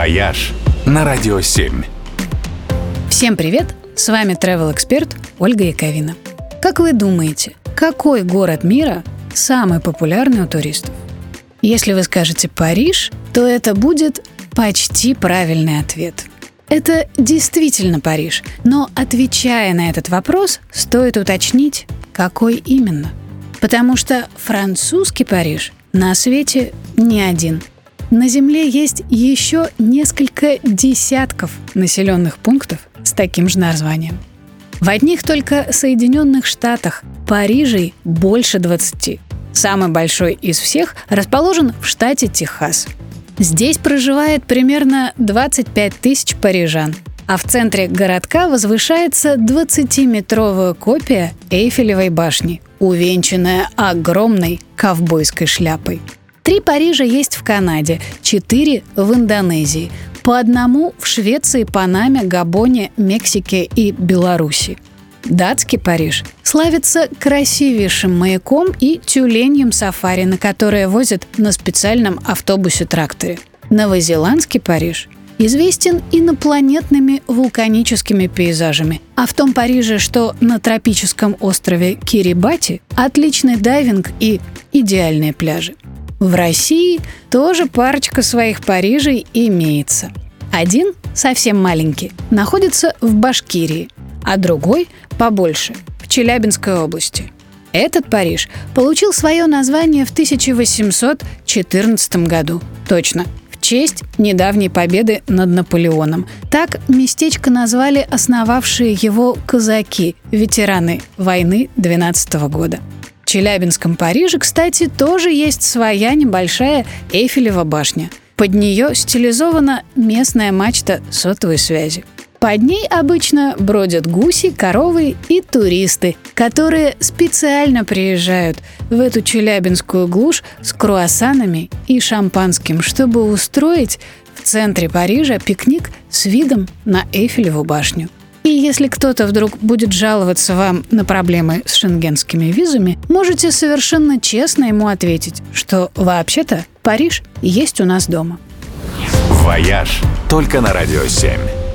«Вояж» на Радио 7. Всем привет! С вами travel эксперт Ольга Яковина. Как вы думаете, какой город мира самый популярный у туристов? Если вы скажете Париж, то это будет почти правильный ответ. Это действительно Париж, но отвечая на этот вопрос, стоит уточнить, какой именно. Потому что французский Париж на свете не один. На Земле есть еще несколько десятков населенных пунктов с таким же названием. В одних только Соединенных Штатах Парижей больше 20. Самый большой из всех расположен в штате Техас. Здесь проживает примерно 25 тысяч парижан, а в центре городка возвышается 20-метровая копия Эйфелевой башни, увенчанная огромной ковбойской шляпой. Три Парижа есть в Канаде, четыре в Индонезии, по одному в Швеции, Панаме, Габоне, Мексике и Беларуси. Датский Париж славится красивейшим маяком и тюленьем сафари, на которое возят на специальном автобусе-тракторе. Новозеландский Париж известен инопланетными вулканическими пейзажами. А в том Париже, что на тропическом острове Кирибати, отличный дайвинг и идеальные пляжи. В России тоже парочка своих Парижей имеется. Один, совсем маленький, находится в Башкирии, а другой, побольше, в Челябинской области. Этот Париж получил свое название в 1814 году. Точно, в честь недавней победы над Наполеоном. Так местечко назвали основавшие его казаки, ветераны войны 12 года. Челябинском Париже, кстати, тоже есть своя небольшая Эйфелева башня. Под нее стилизована местная мачта сотовой связи. Под ней обычно бродят гуси, коровы и туристы, которые специально приезжают в эту челябинскую глушь с круассанами и шампанским, чтобы устроить в центре Парижа пикник с видом на Эйфелеву башню. И если кто-то вдруг будет жаловаться вам на проблемы с шенгенскими визами, можете совершенно честно ему ответить, что вообще-то Париж есть у нас дома. «Вояж» только на Радио 7.